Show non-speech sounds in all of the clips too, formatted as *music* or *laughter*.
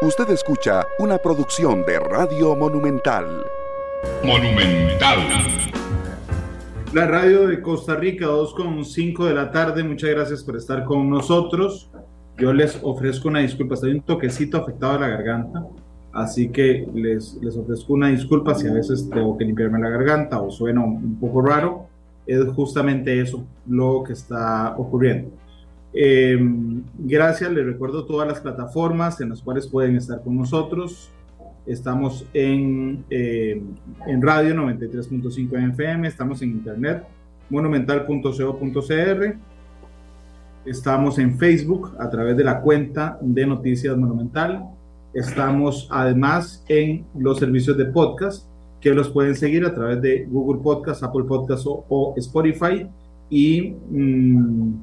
Usted escucha una producción de Radio Monumental. Monumental. La radio de Costa Rica, 2.5 de la tarde. Muchas gracias por estar con nosotros. Yo les ofrezco una disculpa. Estoy un toquecito afectado a la garganta. Así que les, les ofrezco una disculpa si a veces tengo que limpiarme la garganta o suena un poco raro. Es justamente eso lo que está ocurriendo. Eh, gracias, les recuerdo todas las plataformas en las cuales pueden estar con nosotros. Estamos en, eh, en radio 93.5 FM, estamos en internet monumental.co.cr, estamos en Facebook a través de la cuenta de Noticias Monumental, estamos además en los servicios de podcast que los pueden seguir a través de Google Podcast, Apple Podcast o, Spotify. Y... Mm,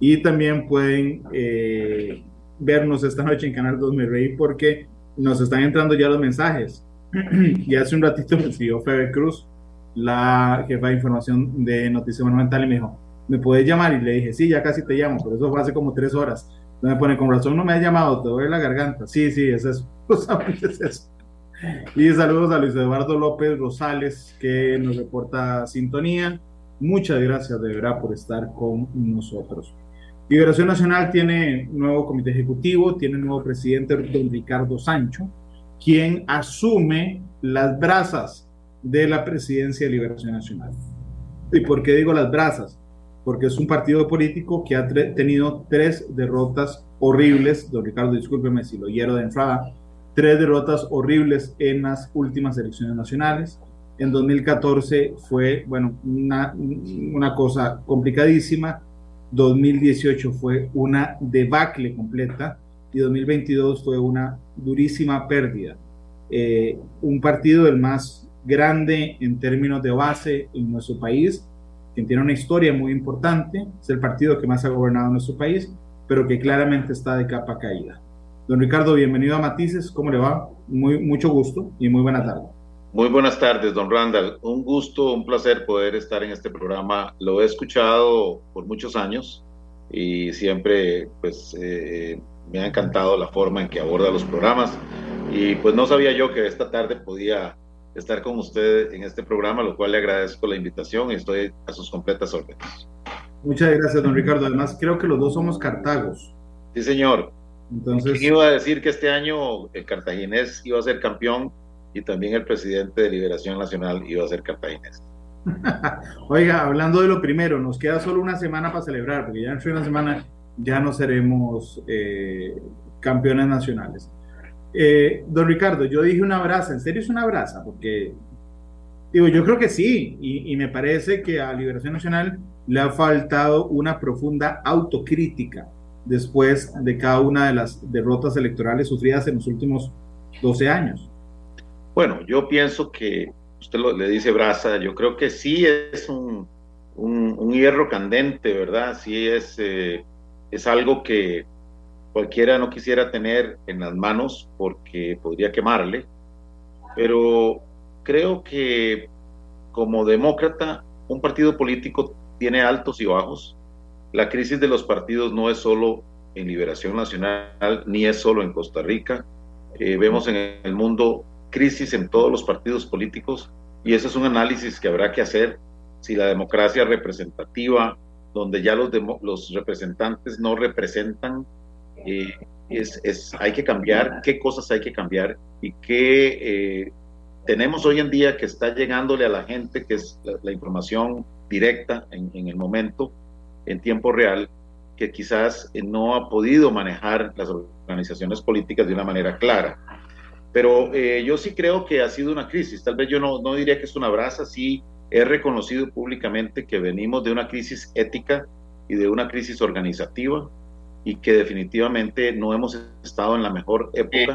y también pueden eh, vernos esta noche en Canal 2 Me porque nos están entrando ya los mensajes. *clears throat* y hace un ratito me siguió Febe Cruz, la jefa de información de Noticias Monumental, y me dijo, ¿me puedes llamar? Y le dije, sí, ya casi te llamo, pero eso fue hace como tres horas. me pone, con razón no me ha llamado, te duele la garganta. Sí, sí, es eso, *laughs* es eso. Y saludos a Luis Eduardo López Rosales, que nos reporta sintonía. Muchas gracias de verdad por estar con nosotros. Liberación Nacional tiene nuevo comité ejecutivo, tiene nuevo presidente, don Ricardo Sancho, quien asume las brazas de la presidencia de Liberación Nacional. ¿Y por qué digo las brazas? Porque es un partido político que ha tenido tres derrotas horribles, don Ricardo, discúlpeme si lo hiero de entrada, tres derrotas horribles en las últimas elecciones nacionales. En 2014 fue, bueno, una, una cosa complicadísima 2018 fue una debacle completa y 2022 fue una durísima pérdida. Eh, un partido el más grande en términos de base en nuestro país, que tiene una historia muy importante, es el partido que más ha gobernado nuestro país, pero que claramente está de capa caída. Don Ricardo, bienvenido a Matices, ¿cómo le va? Muy, mucho gusto y muy buena tarde. Muy buenas tardes, don Randall. Un gusto, un placer poder estar en este programa. Lo he escuchado por muchos años y siempre pues eh, me ha encantado la forma en que aborda los programas y pues no sabía yo que esta tarde podía estar con usted en este programa, lo cual le agradezco la invitación y estoy a sus completas órdenes. Muchas gracias, don Ricardo. Además, creo que los dos somos cartagos. Sí, señor. Entonces, iba a decir que este año el cartaginés iba a ser campeón y también el presidente de Liberación Nacional iba a ser cartaginés. *laughs* Oiga, hablando de lo primero, nos queda solo una semana para celebrar, porque ya en una semana ya no seremos eh, campeones nacionales. Eh, don Ricardo, yo dije una brasa, ¿en serio es una brasa? Porque, digo, yo creo que sí, y, y me parece que a Liberación Nacional le ha faltado una profunda autocrítica después de cada una de las derrotas electorales sufridas en los últimos 12 años. Bueno, yo pienso que usted le dice brasa, yo creo que sí es un, un, hierro candente, ¿verdad? Sí es, eh, es algo que cualquiera no quisiera tener en las manos porque podría quemarle, pero creo que como demócrata, un partido político tiene altos y bajos. La crisis de los partidos no es solo en Liberación Nacional, ni es solo en Costa Rica. Eh, vemos en el mundo crisis en todos los partidos políticos y eso es un análisis que habrá que hacer si la democracia representativa, donde ya los, los representantes no representan, eh, es, es, hay que cambiar, qué cosas hay que cambiar y qué eh, tenemos hoy en día que está llegándole a la gente, que es la, información directa en, en, el momento, en tiempo real, que quizás no ha podido manejar las organizaciones políticas de una manera clara. Pero eh, yo sí creo que ha sido una crisis. Tal vez yo no, no diría que es una brasa, sí he reconocido públicamente que venimos de una crisis ética y de una crisis organizativa y que definitivamente no hemos estado en la mejor época.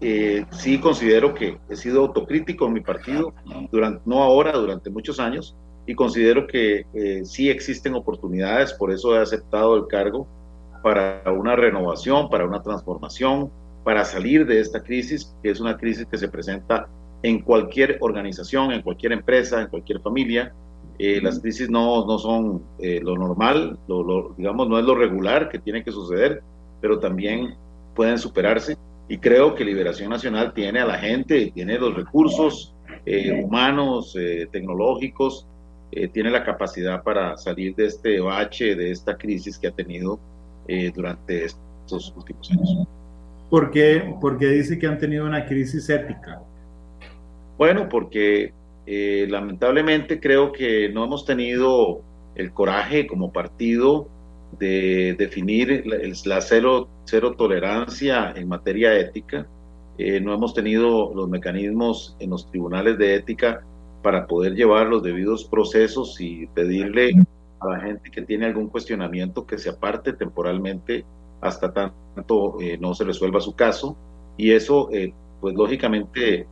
Eh, sí considero que he sido autocrítico en mi partido, durante, no ahora, durante muchos años, y considero que eh, sí existen oportunidades, por eso he aceptado el cargo para una renovación, para una transformación, para salir de esta crisis, que es una crisis que se presenta en cualquier organización, en cualquier empresa, en cualquier familia. Eh, las crisis no, no son eh, lo normal, lo, digamos, no es lo regular que tiene que suceder, pero también pueden superarse. Y creo que Liberación Nacional tiene a la gente, tiene los recursos eh, humanos, tecnológicos, tiene la capacidad para salir de este bache, de esta crisis que ha tenido durante estos últimos años. ¿Por qué? Porque dice que han tenido una crisis ética. Bueno, porque lamentablemente creo que no hemos tenido el coraje como partido de definir la, cero, cero, tolerancia en materia ética. Eh, no hemos tenido los mecanismos en los tribunales de ética para poder llevar los debidos procesos y pedirle a la gente que tiene algún cuestionamiento que se aparte temporalmente hasta tanto eh, no se resuelva su caso. Y eso, eh, pues lógicamente,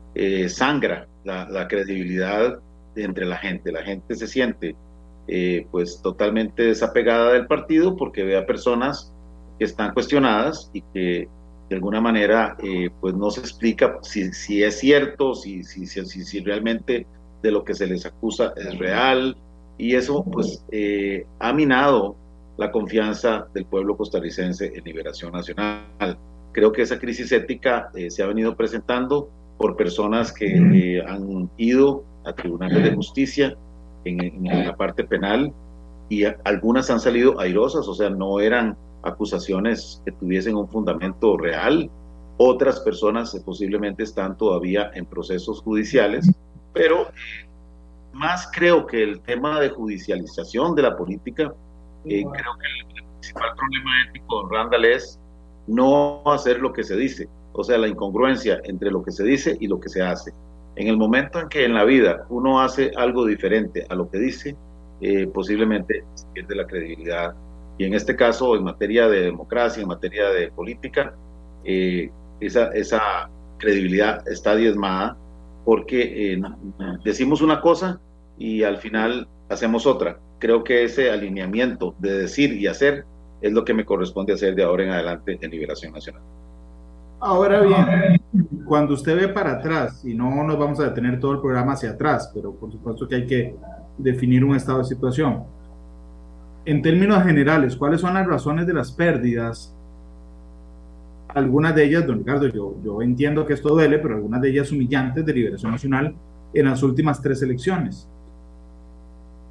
sangra la, credibilidad entre la gente. La gente se siente eh, pues totalmente desapegada del partido porque ve a personas que están cuestionadas y que de alguna manera eh, pues no se explica si, si es cierto, si, si, si, realmente de lo que se les acusa es real y eso pues eh, ha minado la confianza del pueblo costarricense en Liberación Nacional. Creo que esa crisis ética se ha venido presentando por personas que han ido a tribunales de justicia en, la parte penal y algunas han salido airosas, o sea, no eran acusaciones que tuviesen un fundamento real. Otras personas posiblemente están todavía en procesos judiciales, pero más creo que el tema de judicialización de la política, eh, creo que el, principal problema ético, Randall, es no hacer lo que se dice, o sea, la incongruencia entre lo que se dice y lo que se hace. En el momento en que en la vida uno hace algo diferente a lo que dice, eh, posiblemente se pierde la credibilidad. Y en este caso, en materia de democracia, en materia de política, eh, esa, esa credibilidad está diezmada porque eh, decimos una cosa y al final hacemos otra. Creo que ese alineamiento de decir y hacer es lo que me corresponde hacer de ahora en adelante en Liberación Nacional. Ahora bien, cuando usted ve para atrás, y no nos vamos a detener todo el programa hacia atrás, pero por supuesto que hay que definir un estado de situación. En términos generales, ¿cuáles son las razones de las pérdidas? Algunas de ellas, don Ricardo, yo, yo entiendo que esto duele, pero algunas de ellas humillantes de Liberación Nacional en las últimas tres elecciones.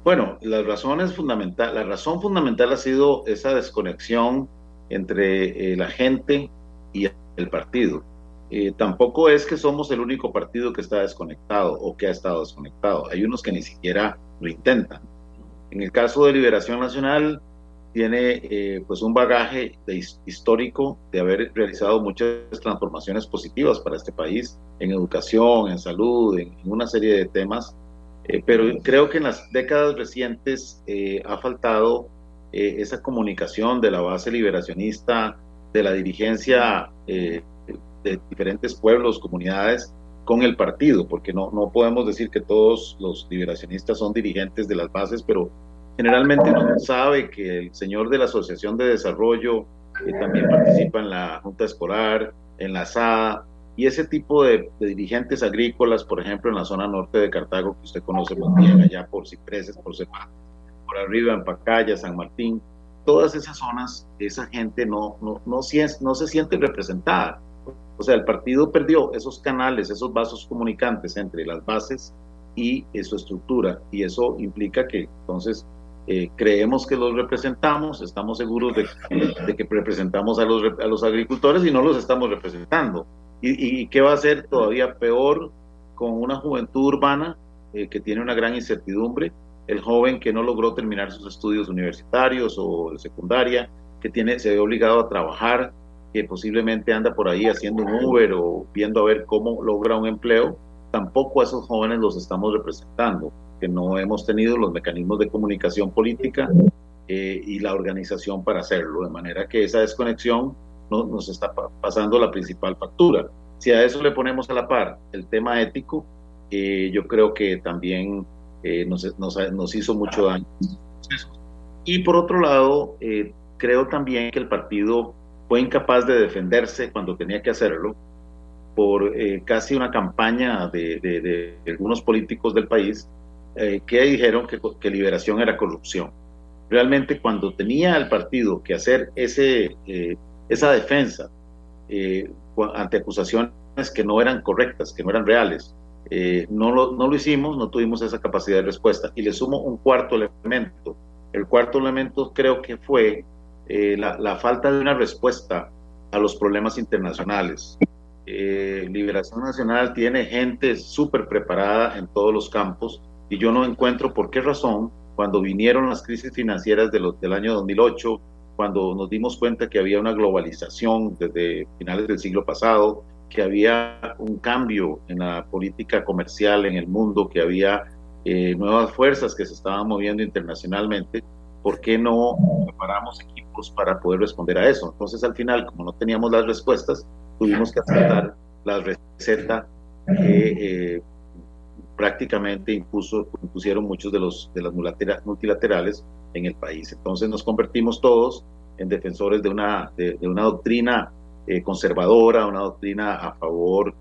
Bueno, las razones fundamental, la razón fundamental ha sido esa desconexión entre eh, la gente y el partido. Eh, tampoco es que somos el único partido que está desconectado o que ha estado desconectado. Hay unos que ni siquiera lo intentan. En el caso de Liberación Nacional, tiene eh, pues un bagaje histórico de haber realizado muchas transformaciones positivas para este país en educación, en salud, en, una serie de temas, eh, pero creo que en las décadas recientes ha faltado esa comunicación de la base liberacionista de la dirigencia eh, de diferentes pueblos, comunidades, con el partido, porque no, no podemos decir que todos los liberacionistas son dirigentes de las bases, pero generalmente uno sabe que el señor de la Asociación de Desarrollo eh, también participa en la Junta Escolar, en la SADA, y ese tipo de, dirigentes agrícolas, por ejemplo, en la zona norte de Cartago, que usted conoce muy bien, allá por Cipreses, por Cepa, por arriba en Pacaya, San Martín, todas esas zonas, esa gente no, no, no, no se siente representada. O sea, el partido perdió esos canales, esos vasos comunicantes entre las bases y su estructura. Y eso implica que entonces eh, creemos que los representamos, estamos seguros de, que representamos a los, a los agricultores y no los estamos representando. ¿Y, y qué va a ser todavía peor con una juventud urbana eh, que tiene una gran incertidumbre? el joven que no logró terminar sus estudios universitarios o de secundaria, que tiene, se ve obligado a trabajar, que posiblemente anda por ahí haciendo un Uber o viendo a ver cómo logra un empleo, tampoco a esos jóvenes los estamos representando, que no hemos tenido los mecanismos de comunicación política eh, y la organización para hacerlo, de manera que esa desconexión no, nos está pasando la principal factura. Si a eso le ponemos a la par el tema ético, eh, yo creo que también eh, nos, nos, hizo mucho daño. Y por otro lado, eh, creo también que el partido fue incapaz de defenderse cuando tenía que hacerlo por eh, casi una campaña de, de, algunos políticos del país que dijeron que, que, liberación era corrupción. Realmente cuando tenía el partido que hacer ese esa defensa ante acusaciones que no eran correctas, que no eran reales. no, lo, no lo hicimos, no tuvimos esa capacidad de respuesta. Y le sumo un cuarto elemento. El cuarto elemento creo que fue la, la, falta de una respuesta a los problemas internacionales. Eh, Liberación Nacional tiene gente súper preparada en todos los campos y yo no encuentro por qué razón cuando vinieron las crisis financieras de los, del año 2008, cuando nos dimos cuenta que había una globalización desde finales del siglo pasado, que había un cambio en la política comercial en el mundo, que había eh, nuevas fuerzas que se estaban moviendo internacionalmente, ¿por qué no preparamos equipos para poder responder a eso? Entonces, al final, como no teníamos las respuestas, tuvimos que aceptar la receta que eh, prácticamente impuso, impusieron muchos de, los, de las multilaterales en el país. Entonces nos convertimos todos en defensores de una, de, una doctrina eh, conservadora, una doctrina a favor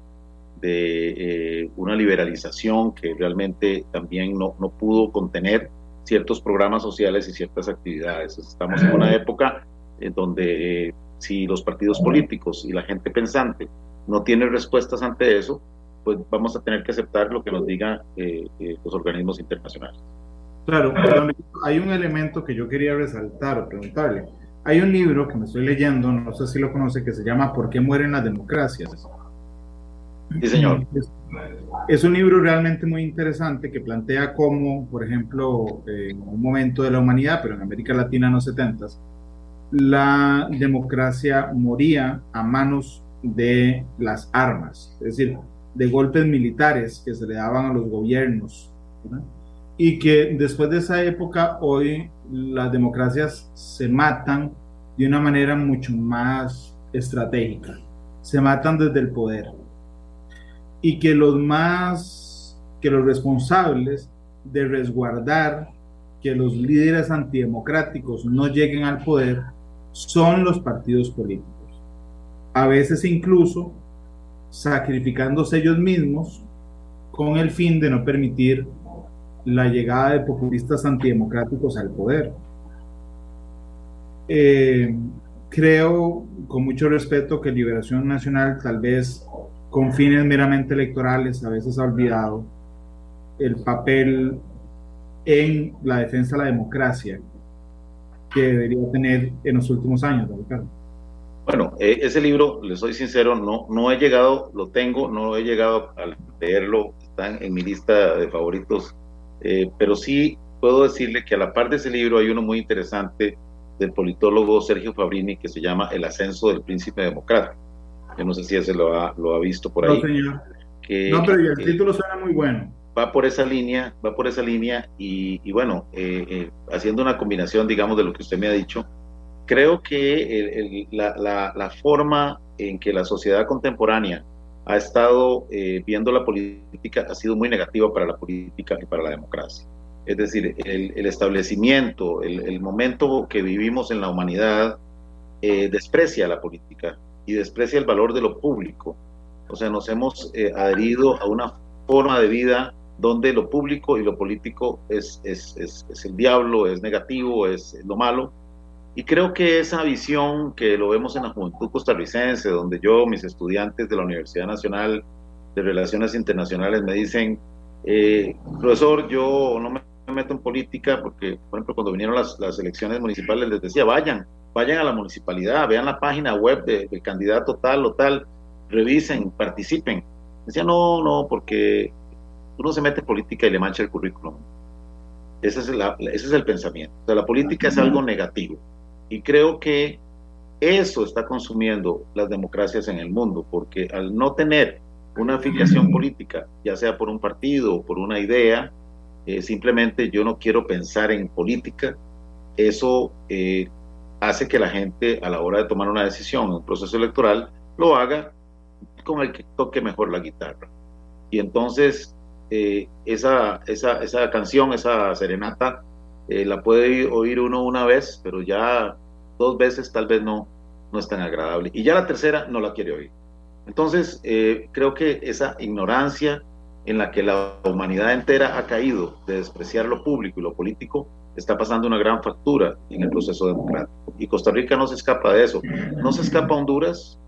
de eh, una liberalización que realmente también no, no pudo contener ciertos programas sociales y ciertas actividades. Estamos en una época en donde eh, si los partidos políticos y la gente pensante no tienen respuestas ante eso, pues vamos a tener que aceptar lo que nos digan eh, eh, los organismos internacionales. Claro, hay un elemento que yo quería resaltar o preguntarle. Hay un libro que me estoy leyendo, no sé si lo conoce, que se llama ¿Por qué mueren las democracias? Sí, señor. Es, un libro realmente muy interesante que plantea cómo, por ejemplo, en un momento de la humanidad, pero en América Latina en los 70 la democracia moría a manos de las armas, es decir, de golpes militares que se le daban a los gobiernos. Y que después de esa época, hoy las democracias se matan de una manera mucho más estratégica. Se matan desde el poder y que los más, que los responsables de resguardar que los líderes antidemocráticos no lleguen al poder son los partidos políticos. A veces incluso sacrificándose ellos mismos con el fin de no permitir la llegada de populistas antidemocráticos al poder. Eh, creo con mucho respeto que Liberación Nacional tal vez con fines meramente electorales, a veces ha olvidado el papel en la defensa de la democracia que debería tener en los últimos años, Ricardo. Bueno, eh, ese libro, le soy sincero, no, no he llegado, lo tengo, no he llegado a leerlo, está en, mi lista de favoritos, eh, pero sí puedo decirle que a la par de ese libro hay uno muy interesante del politólogo Sergio Fabrini que se llama El ascenso del príncipe democrático yo no sé si ese lo ha, lo ha visto por ahí. No, señor. no, pero el título suena muy bueno. Va por esa línea, va por esa línea y, bueno, eh, eh, haciendo una combinación, digamos, de lo que usted me ha dicho, creo que la, la, la, forma en que la sociedad contemporánea ha estado eh, viendo la política ha sido muy negativa para la política y para la democracia. Es decir, el, el establecimiento, el, el, momento que vivimos en la humanidad desprecia la política, y desprecia el valor de lo público. O sea, nos hemos eh, adherido a una forma de vida donde lo público y lo político es, es, es, el diablo, es negativo, es lo malo. Y creo que esa visión que lo vemos en la juventud costarricense, donde yo, mis estudiantes de la Universidad Nacional de Relaciones Internacionales me dicen, eh, profesor, yo no me meto en política porque, por ejemplo, cuando vinieron las, las elecciones municipales les decía, vayan, vayan a la municipalidad, vean la página web del candidato tal o tal, revisen, participen. Decía, no, no, porque uno se mete en política y le mancha el currículum. Ese es, ese es el pensamiento. O sea, la política es algo negativo. Y creo que eso está consumiendo las democracias en el mundo, porque al no tener una afiliación política, ya sea por un partido o por una idea, eh, simplemente yo no quiero pensar en política, eso eh, hace que la gente a la hora de tomar una decisión en un proceso electoral lo haga con el que toque mejor la guitarra. Y entonces eh, esa, esa, esa, canción, esa serenata, eh, la puede oír uno una vez, pero ya dos veces tal vez no, no es tan agradable. Y ya la tercera no la quiere oír. Entonces eh, creo que esa ignorancia en la que la humanidad entera ha caído de despreciar lo público y lo político está pasando una gran factura en el proceso democrático. Y Costa Rica no se escapa de eso. No se escapa Honduras,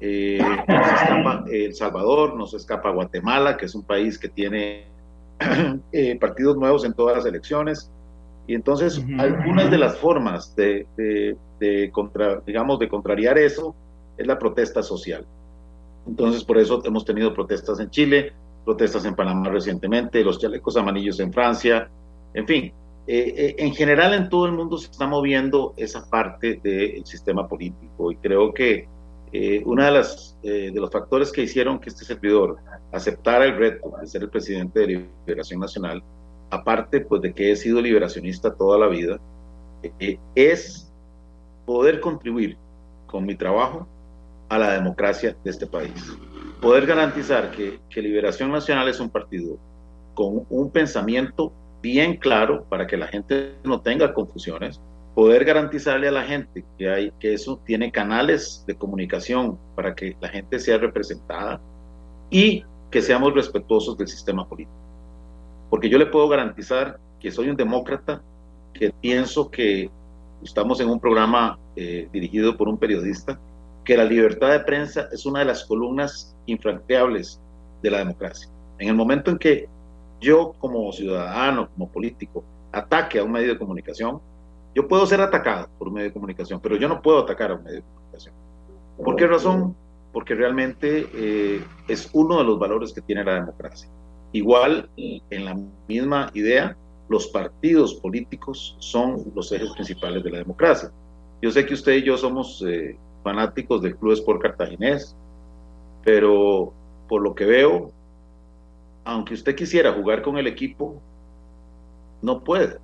eh, no se escapa El Salvador, no se escapa Guatemala, que es un país que tiene *clears throat* eh, partidos nuevos en todas las elecciones. Y entonces, algunas de las formas de, de, contra, digamos, de contrariar eso es la protesta social. Entonces, por eso hemos tenido protestas en Chile, protestas en Panamá recientemente, los chalecos amarillos en Francia, en fin, eh, eh, en general en todo el mundo se está moviendo esa parte del sistema político y creo que eh, uno de, las, de los factores que hicieron que este servidor aceptara el reto de ser el presidente de Liberación Nacional, aparte pues de que he sido liberacionista toda la vida, es poder contribuir con mi trabajo a la democracia de este país. Poder garantizar que, que Liberación Nacional es un partido con un pensamiento bien claro para que la gente no tenga confusiones, poder garantizarle a la gente que, hay, que eso tiene canales de comunicación para que la gente sea representada y que seamos respetuosos del sistema político. Porque yo le puedo garantizar que soy un demócrata, que pienso que estamos en un programa eh, dirigido por un periodista, que la libertad de prensa es una de las columnas infranqueables de la democracia. En el momento en que yo como ciudadano, como político, ataque a un medio de comunicación, yo puedo ser atacado por un medio de comunicación, pero yo no puedo atacar a un medio de comunicación. ¿Por qué razón? Porque realmente eh, es uno de los valores que tiene la democracia. Igual, en la misma idea, los partidos políticos son los ejes principales de la democracia. Yo sé que usted y yo somos eh, fanáticos del Club Sport Cartaginés, pero por lo que veo, aunque usted quisiera jugar con el equipo, no puede.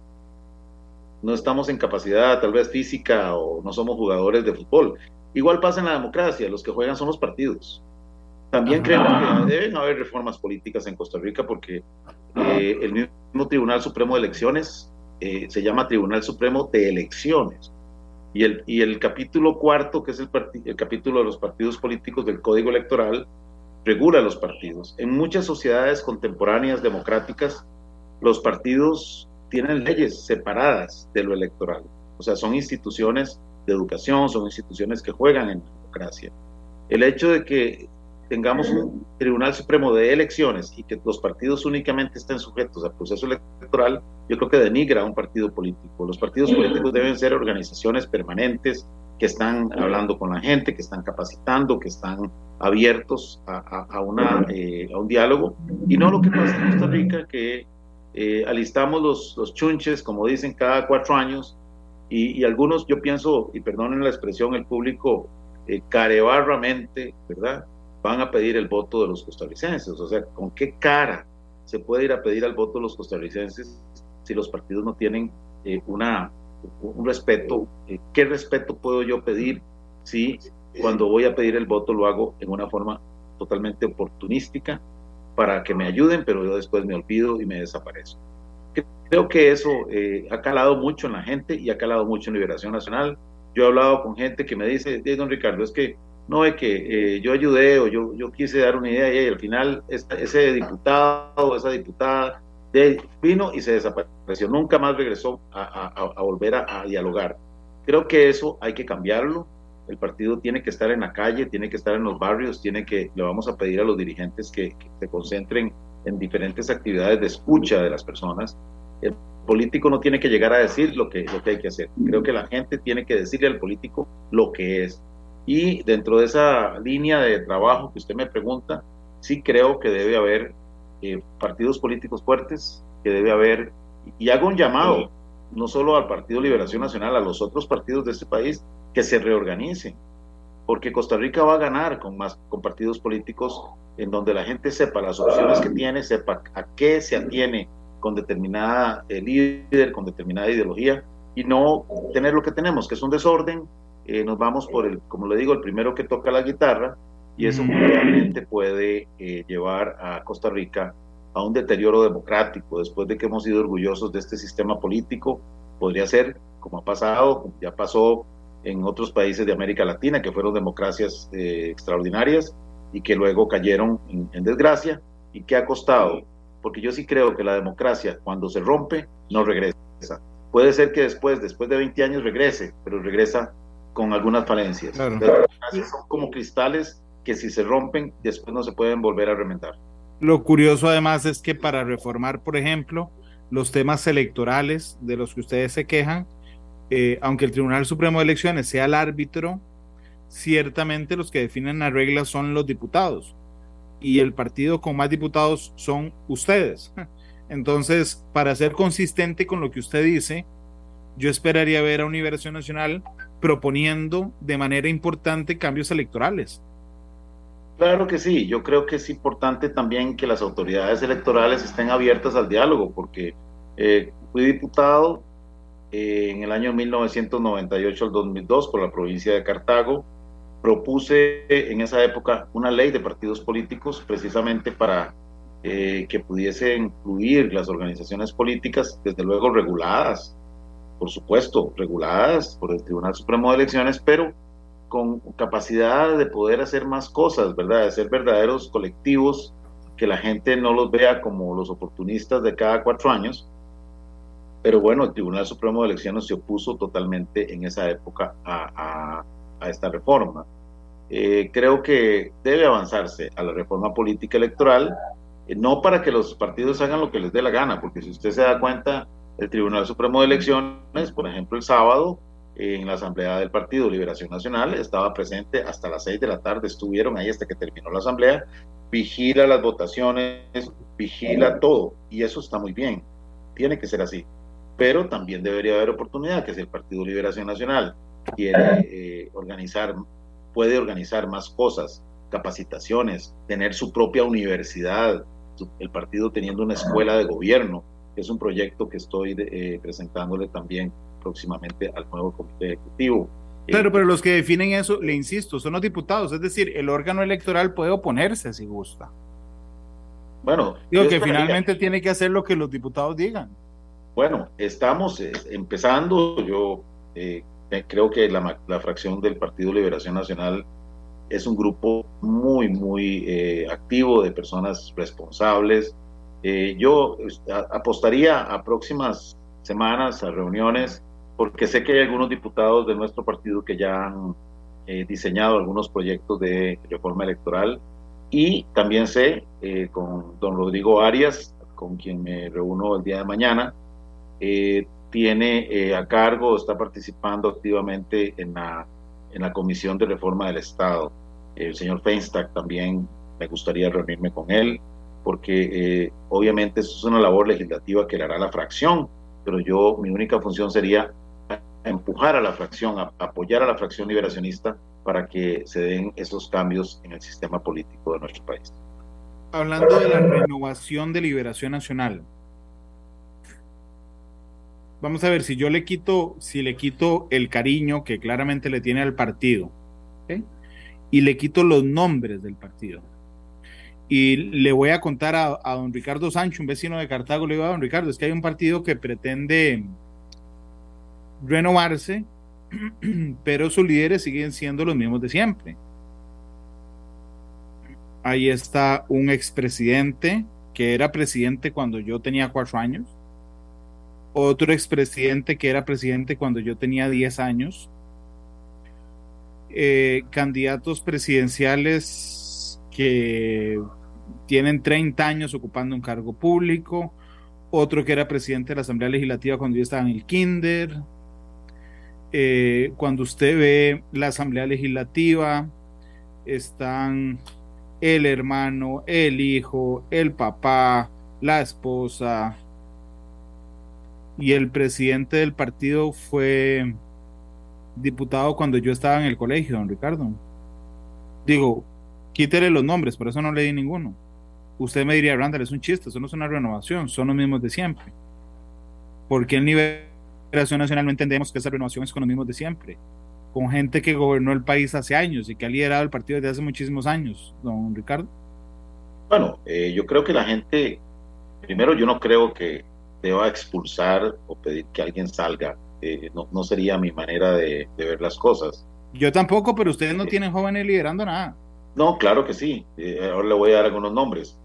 No estamos en capacidad tal vez física o no somos jugadores de fútbol. Igual pasa en la democracia, los que juegan son los partidos. También creo que deben haber reformas políticas en Costa Rica porque eh, el mismo Tribunal Supremo de Elecciones eh, se llama Tribunal Supremo de Elecciones. Y el, y el capítulo cuarto, que es el, el capítulo de los partidos políticos del Código Electoral, regula los partidos. En muchas sociedades contemporáneas democráticas, los partidos tienen leyes separadas de lo electoral. O sea, son instituciones de educación, son instituciones que juegan en democracia. El hecho de que tengamos un Tribunal Supremo de elecciones y que los partidos únicamente estén sujetos al proceso electoral, yo creo que denigra a un partido político. Los partidos políticos deben ser organizaciones permanentes que están hablando con la gente, que están capacitando, que están abiertos a, una, eh, a un diálogo, y no lo que pasa en Costa Rica, que eh, alistamos los, los chunches, como dicen, cada cuatro años, y, algunos, yo pienso, y perdonen la expresión, el público eh, carebarramente, ¿verdad? Van a pedir el voto de los costarricenses. O sea, ¿con qué cara se puede ir a pedir el voto de los costarricenses si los partidos no tienen una, un respeto? ¿Qué respeto puedo yo pedir si cuando voy a pedir el voto lo hago en una forma totalmente oportunística para que me ayuden, pero yo después me olvido y me desaparezco. Creo que eso eh, ha calado mucho en la gente y ha calado mucho en Liberación Nacional. Yo he hablado con gente que me dice, don Ricardo, es que no es que eh, yo ayudé o yo, yo quise dar una idea y al final ese diputado o esa diputada vino y se desapareció, nunca más regresó a, volver a, dialogar. Creo que eso hay que cambiarlo el partido tiene que estar en la calle, tiene que estar en los barrios, tiene que, le vamos a pedir a los dirigentes que, se concentren en diferentes actividades de escucha de las personas. El político no tiene que llegar a decir lo que, lo que hay que hacer. Creo que la gente tiene que decirle al político lo que es. Y dentro de esa línea de trabajo que usted me pregunta, sí creo que debe haber eh, partidos políticos fuertes, que debe haber, y hago un llamado, no solo al Partido Liberación Nacional, a los otros partidos de este país, que se reorganicen, porque Costa Rica va a ganar con más con partidos políticos en donde la gente sepa las opciones que tiene, sepa a qué se atiene con determinada eh, líder, con determinada ideología y no tener lo que tenemos, que es un desorden. Eh, nos vamos por el, como le digo, el primero que toca la guitarra y eso realmente puede eh, llevar a Costa Rica a un deterioro democrático después de que hemos sido orgullosos de este sistema político. Podría ser, como ha pasado, ya pasó en otros países de América Latina que fueron democracias eh, extraordinarias y que luego cayeron en, desgracia y que ha costado, porque yo sí creo que la democracia cuando se rompe no regresa. puede ser que después, después de 20 años regrese, pero regresa con algunas falencias. Claro. son como cristales que si se rompen, después no se pueden volver a remendar. Lo curioso además es que para reformar, por ejemplo, los temas electorales de los que ustedes se quejan, eh, aunque el Tribunal Supremo de Elecciones sea el árbitro, ciertamente los que definen las reglas son los diputados y el partido con más diputados son ustedes. *laughs* Entonces, para ser consistente con lo que usted dice, yo esperaría ver a Universo Nacional proponiendo de manera importante cambios electorales. Claro que sí, yo creo que es importante también que las autoridades electorales estén abiertas al diálogo, porque eh, fui diputado eh, en el año 1998 al 2002 por la provincia de Cartago, propuse en esa época una ley de partidos políticos precisamente para eh, que pudiese incluir las organizaciones políticas, desde luego reguladas, por supuesto, reguladas por el Tribunal Supremo de Elecciones, pero con capacidad de poder hacer más cosas, ¿verdad? De ser verdaderos colectivos, que la gente no los vea como los oportunistas de cada cuatro años. Pero bueno, el Tribunal Supremo de Elecciones se opuso totalmente en esa época a, esta reforma. Eh, creo que debe avanzarse a la reforma política electoral, eh, no para que los partidos hagan lo que les dé la gana, porque si usted se da cuenta, el Tribunal Supremo de Elecciones, por ejemplo, el sábado, en la Asamblea del Partido Liberación Nacional, estaba presente hasta las seis de la tarde, estuvieron ahí hasta que terminó la Asamblea, vigila las votaciones, vigila todo, y eso está muy bien, tiene que ser así, pero también debería haber oportunidad que si el Partido Liberación Nacional quiere eh, organizar, puede organizar más cosas, capacitaciones, tener su propia universidad, el partido teniendo una escuela de gobierno, es un proyecto que estoy eh, presentándole también próximamente al nuevo comité ejecutivo. Claro, pero los que definen eso, le insisto, son los diputados, es decir, el órgano electoral puede oponerse si gusta. Bueno, digo que finalmente tiene que hacer lo que los diputados digan. Bueno, estamos eh, empezando, yo eh, creo que la, la, fracción del Partido Liberación Nacional es un grupo muy, muy eh, activo de personas responsables. Yo apostaría a próximas semanas, a reuniones, porque sé que hay algunos diputados de nuestro partido que ya han eh, diseñado algunos proyectos de reforma electoral y también sé eh, con don Rodrigo Arias, con quien me reúno el día de mañana, eh, tiene a cargo, está participando activamente en la, en la Comisión de Reforma del Estado. El señor Feinstack también me gustaría reunirme con él, porque obviamente eso es una labor legislativa que le hará la fracción, pero yo, mi única función sería empujar a la fracción, apoyar a la fracción liberacionista para que se den esos cambios en el sistema político de nuestro país. Hablando de la renovación de Liberación Nacional, vamos a ver si yo le quito, si le quito el cariño que claramente le tiene al partido, y le quito los nombres del partido. Y le voy a contar a, don Ricardo Sancho, un vecino de Cartago, le digo a don Ricardo, es que hay un partido que pretende renovarse, *clears throat* pero sus líderes siguen siendo los mismos de siempre. Ahí está un expresidente que era presidente cuando yo tenía cuatro años, otro expresidente que era presidente cuando yo tenía diez años, eh, candidatos presidenciales que tienen 30 años ocupando un cargo público, otro que era presidente de la Asamblea Legislativa cuando yo estaba en el kinder, eh, cuando usted ve la Asamblea Legislativa, están el hermano, el hijo, el papá, la esposa. Y el presidente del partido fue diputado cuando yo estaba en el colegio, don Ricardo. Digo, quítele los nombres, por eso no le di ninguno. Usted me diría, Randall, es un chiste, eso no es una renovación, son los mismos de siempre. Porque el nivel Nacional no entendemos que esa renovación es con los mismos de siempre, con gente que gobernó el país hace años y que ha liderado el partido desde hace muchísimos años, don Ricardo. Bueno, eh, yo creo que la gente, primero yo no creo que deba expulsar o pedir que alguien salga, eh, no, no, sería mi manera de, ver las cosas. Yo tampoco, pero ustedes no eh, tienen jóvenes liderando nada. No, claro que sí. ahora le voy a dar algunos nombres.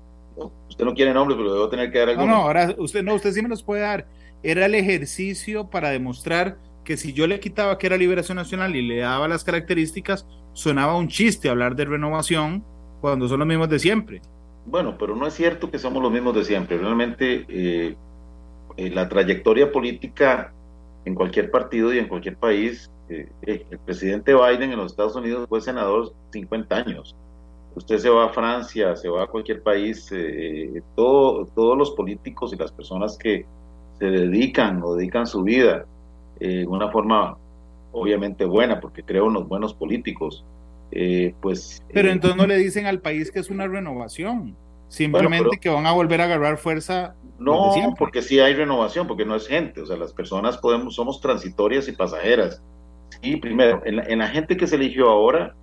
Usted no quiere nombres, pero le debo tener que dar algunos. No, no, ahora usted no, usted sí me los puede dar era el ejercicio para demostrar que si yo le quitaba que era Liberación Nacional y le daba las características, sonaba un chiste hablar de renovación cuando son los mismos de siempre. Bueno, pero no es cierto que somos los mismos de siempre. Realmente eh, eh, la trayectoria política en cualquier partido y en cualquier país, eh, el presidente Biden en los Estados Unidos fue senador 50 años. Usted se va a Francia, se va a cualquier país, todo, todos los políticos y las personas que se dedican o dedican su vida de una forma obviamente buena, porque creo en los buenos políticos, eh, pues... Pero eh, entonces no le dicen al país que es una renovación, simplemente que van a volver a agarrar fuerza. No, porque sí hay renovación, porque no es gente, o sea, las personas podemos, somos transitorias y pasajeras. Y primero, en la, gente que se eligió ahora,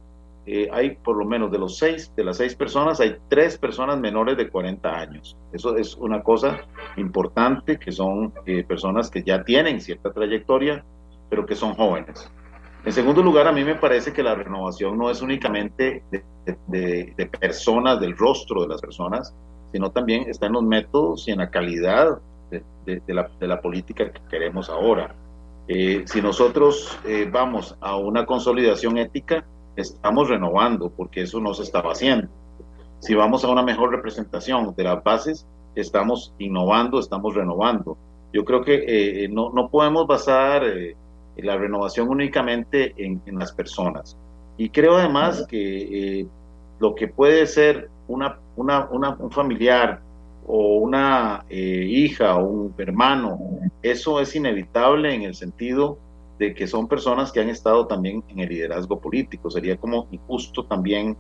eh, hay por lo menos de los seis, de las seis personas, hay tres personas menores de 40 años. Eso es una cosa importante, que son personas que ya tienen cierta trayectoria, pero que son jóvenes. En segundo lugar, a mí me parece que la renovación no es únicamente de, personas, del rostro de las personas, sino también está en los métodos y en la calidad de, la, política que queremos ahora. Eh, si nosotros eh, vamos a una consolidación ética, estamos renovando, porque eso no se estaba haciendo. Si vamos a una mejor representación de las bases, estamos innovando, estamos renovando. Yo creo que eh, no, no, podemos basar la renovación únicamente en, las personas. Y creo además que eh, lo que puede ser una, una, un familiar o una eh, hija o un hermano, eso es inevitable en el sentido de que son personas que han estado también en el liderazgo político. Sería como injusto también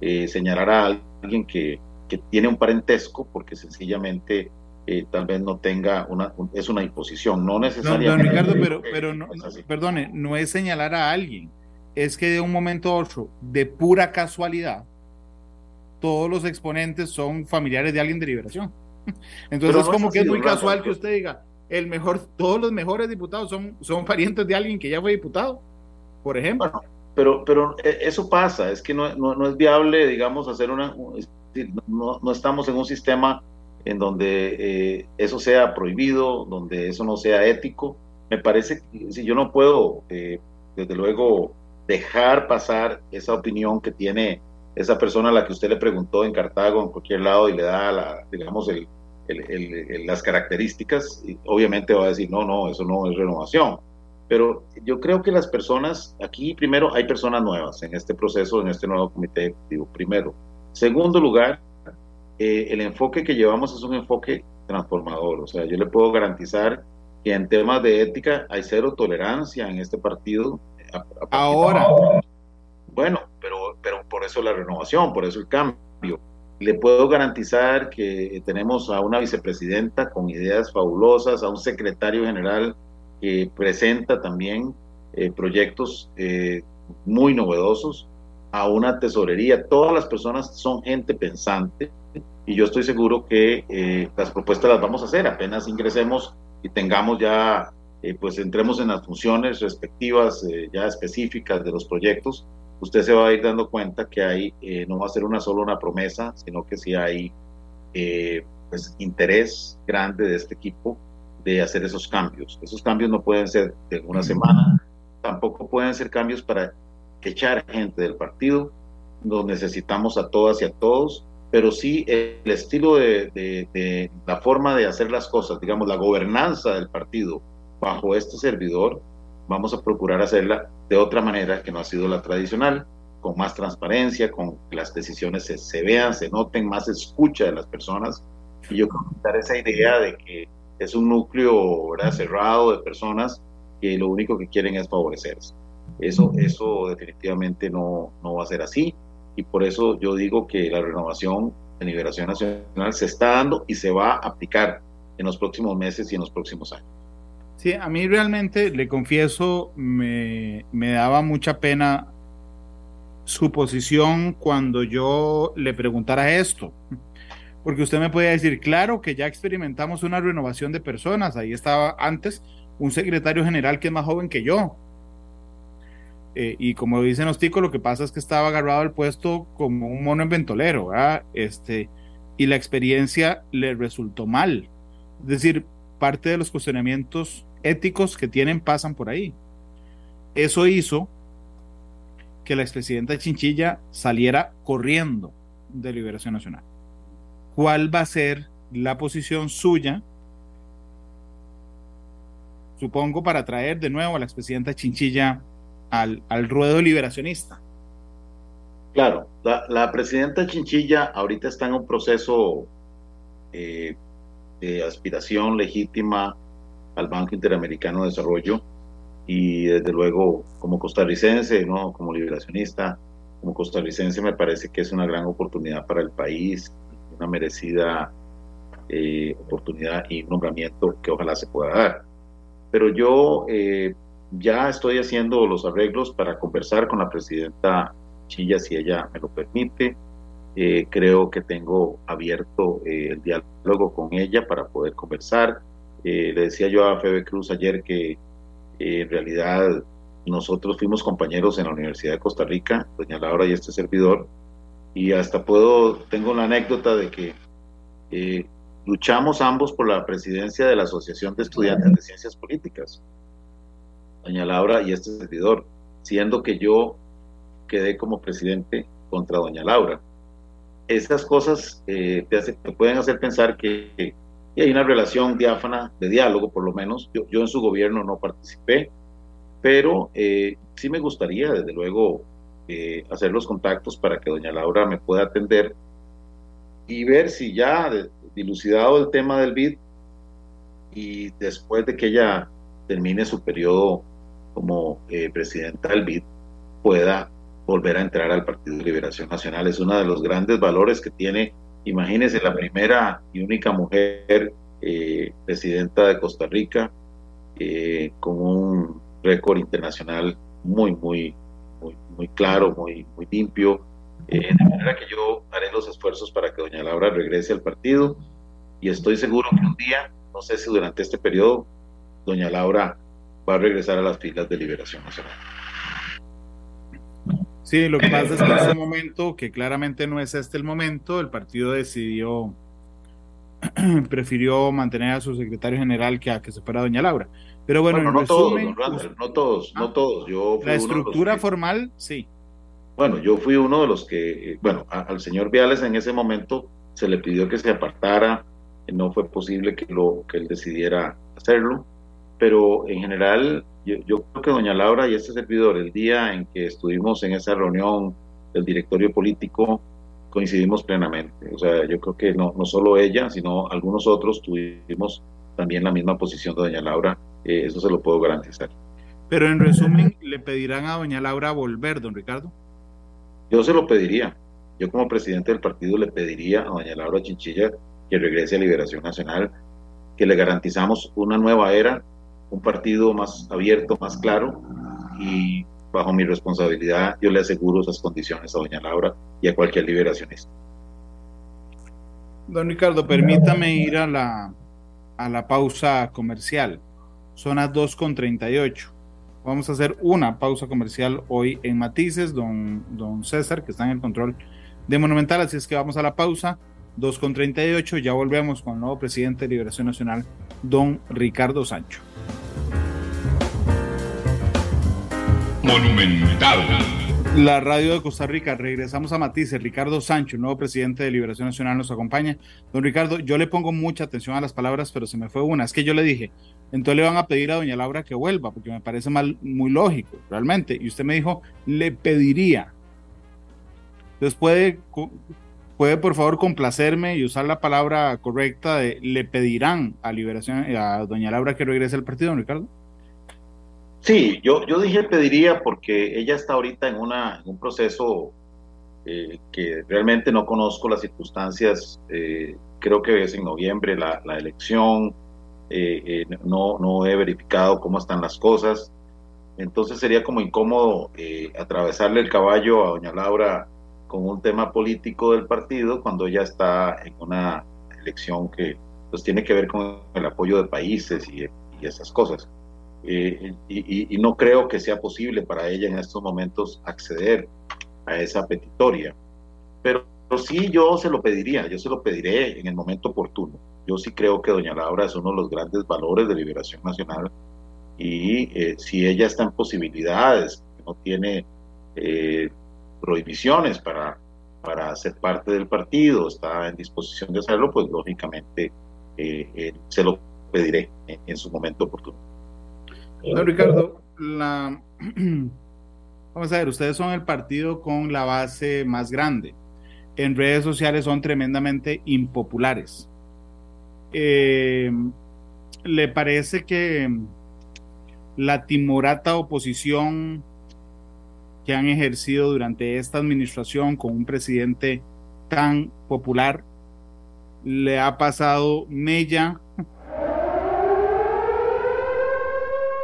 eh, señalar a alguien que, que, tiene un parentesco porque sencillamente eh, tal vez no tenga una, es una imposición, no necesariamente. No, Ricardo, pero, pero no, perdone, no es señalar a alguien, es que de un momento a otro, de pura casualidad, todos los exponentes son familiares de alguien de liberación. *laughs* Entonces es como que es muy casual que usted diga, el mejor, todos los mejores diputados son, son parientes de alguien que ya fue diputado, por ejemplo. pero, pero eh, eso pasa, es que no, no, es viable, digamos, hacer una, no, no estamos en un sistema en donde eh, eso sea prohibido, donde eso no sea ético. Me parece que si yo no puedo, eh, desde luego, dejar pasar esa opinión que tiene esa persona a la que usted le preguntó en Cartago, en cualquier lado, y le da, la, digamos, el, las características, y obviamente va a decir, no, no, eso no es renovación. Pero yo creo que las personas, aquí primero hay personas nuevas en este proceso, en este nuevo comité digo primero. Segundo lugar, eh, el enfoque que llevamos es un enfoque transformador. O sea, yo le puedo garantizar que en temas de ética hay cero tolerancia en este partido. Ahora. Bueno, pero por eso la renovación, por eso el cambio. Le puedo garantizar que tenemos a una vicepresidenta con ideas fabulosas, a un secretario general que presenta también eh, proyectos eh, muy novedosos, a una tesorería. Todas las personas son gente pensante y yo estoy seguro que eh, las propuestas las vamos a hacer apenas ingresemos y tengamos ya, eh, pues entremos en las funciones respectivas eh, ya específicas de los proyectos, usted se va a ir dando cuenta que hay, no va a ser una solo una promesa, sino que sí hay pues interés grande de este equipo de hacer esos cambios. Esos cambios no pueden ser de una semana, tampoco pueden ser cambios para echar gente del partido, nos necesitamos a todas y a todos, pero sí el estilo de, la forma de hacer las cosas, digamos, la gobernanza del partido bajo este servidor, vamos a procurar hacerla de otra manera que no ha sido la tradicional, con más transparencia, con que las decisiones se, vean, se noten, más escucha de las personas. Y yo quitar esa idea de que es un núcleo cerrado de personas que lo único que quieren es favorecerse. Eso, eso definitivamente no, no va a ser así y por eso yo digo que la renovación de Liberación Nacional se está dando y se va a aplicar en los próximos meses y en los próximos años. Sí, a mí realmente, le confieso, me, me daba mucha pena su posición cuando yo le preguntara esto. Porque usted me puede decir, claro que ya experimentamos una renovación de personas. Ahí estaba antes un secretario general que es más joven que yo. Eh, y como dicen los ticos, lo que pasa es que estaba agarrado al puesto como un mono en ventolero, Este, y la experiencia le resultó mal. Es decir, parte de los cuestionamientos éticos que tienen pasan por ahí. Eso hizo que la expresidenta Chinchilla saliera corriendo de Liberación Nacional. ¿Cuál va a ser la posición suya? Supongo para traer de nuevo a la expresidenta Chinchilla al, al ruedo liberacionista. Claro, la, presidenta Chinchilla ahorita está en un proceso eh, de aspiración legítima al Banco Interamericano de Desarrollo y desde luego como costarricense, ¿no? como liberacionista, como costarricense me parece que es una gran oportunidad para el país, una merecida eh, oportunidad y nombramiento que ojalá se pueda dar. Pero yo eh, ya estoy haciendo los arreglos para conversar con la presidenta Chilla si ella me lo permite. Eh, creo que tengo abierto el diálogo con ella para poder conversar. Le decía yo a Febe Cruz ayer que en realidad nosotros fuimos compañeros en la Universidad de Costa Rica, doña Laura y este servidor, y hasta puedo, tengo una anécdota de que eh, luchamos ambos por la presidencia de la Asociación de Estudiantes de Ciencias Políticas, doña Laura y este servidor, siendo que yo quedé como presidente contra doña Laura. Esas cosas eh, te, pueden hacer pensar que, hay una relación diáfana, de diálogo por lo menos. Yo, yo en su gobierno no participé, pero eh, sí me gustaría, desde luego, eh, hacer los contactos para que doña Laura me pueda atender y ver si ya dilucidado el tema del BID y después de que ella termine su periodo como eh, presidenta del BID, pueda volver a entrar al Partido de Liberación Nacional. Es uno de los grandes valores que tiene, imagínense, la primera y única mujer presidenta de Costa Rica, con un récord internacional muy, muy, muy, muy claro, muy, muy limpio. Eh, de manera que yo haré los esfuerzos para que doña Laura regrese al partido y estoy seguro que un día, no sé si durante este periodo, doña Laura va a regresar a las filas de Liberación Nacional. Sí, lo que pasa es que en ese momento, que claramente no es este el momento, el partido decidió, *clears throat* prefirió mantener a su secretario general que a que se fuera doña Laura. Pero bueno, no, todos, no todos, no ah, todos. Yo la estructura formal, sí. Bueno, yo fui uno de los que, bueno, al señor Viales en ese momento se le pidió que se apartara, no fue posible que, lo, que él decidiera hacerlo, pero en general yo, creo que doña Laura y este servidor, el día en que estuvimos en esa reunión del directorio político, coincidimos plenamente. O sea, yo creo que no, no solo ella, sino algunos otros tuvimos también la misma posición de doña Laura eh, eso se lo puedo garantizar. Pero en resumen, ¿le pedirán a doña Laura volver, don Ricardo? Yo se lo pediría. Yo como presidente del partido le pediría a doña Laura Chinchilla que regrese a Liberación Nacional, que le garantizamos una nueva era, un partido más abierto, más claro, y bajo mi responsabilidad yo le aseguro esas condiciones a doña Laura y a cualquier liberacionista. Don Ricardo, permítame ir a la, a la pausa comercial. Son las 2.38. Vamos a hacer una pausa comercial hoy en Matices, don, don César, que está en el control de Monumental. Así es que vamos a la pausa. 2.38. Ya volvemos con el nuevo presidente de Liberación Nacional, don Ricardo Sancho. La radio de Costa Rica, regresamos a Matices. Ricardo Sancho, nuevo presidente de Liberación Nacional, nos acompaña. Don Ricardo, yo le pongo mucha atención a las palabras, pero se me fue una. Es que yo le dije, entonces le van a pedir a doña Laura que vuelva, porque me parece mal, muy lógico, realmente. Y usted me dijo, le pediría. Entonces puede, puede por favor complacerme y usar la palabra correcta de le pedirán a Liberación, a doña Laura que regrese al partido, don Ricardo. Sí, yo, yo dije pediría porque ella está ahorita en, una, un proceso eh, que realmente no conozco las circunstancias. Eh, creo que es en noviembre la, la elección eh, eh, no, no he verificado cómo están las cosas. Entonces sería como incómodo atravesarle el caballo a doña Laura con un tema político del partido cuando ella está en una elección que pues tiene que ver con el apoyo de países y, esas cosas. Y, no creo que sea posible para ella en estos momentos acceder a esa petitoria. Pero, pero sí yo se lo pediría, yo se lo pediré en el momento oportuno. yo sí creo que doña Laura es uno de los grandes valores de Liberación Nacional y eh, si ella está en posibilidades, no tiene eh, prohibiciones para, para ser parte del partido, está en disposición de hacerlo, pues lógicamente eh, se lo pediré en, su momento oportuno. Don Ricardo, la... *clears throat* vamos a ver, ustedes son el partido con la base más grande. En redes sociales son tremendamente impopulares. ¿Le parece que la timorata oposición que han ejercido durante esta administración con un presidente tan popular le ha pasado mella.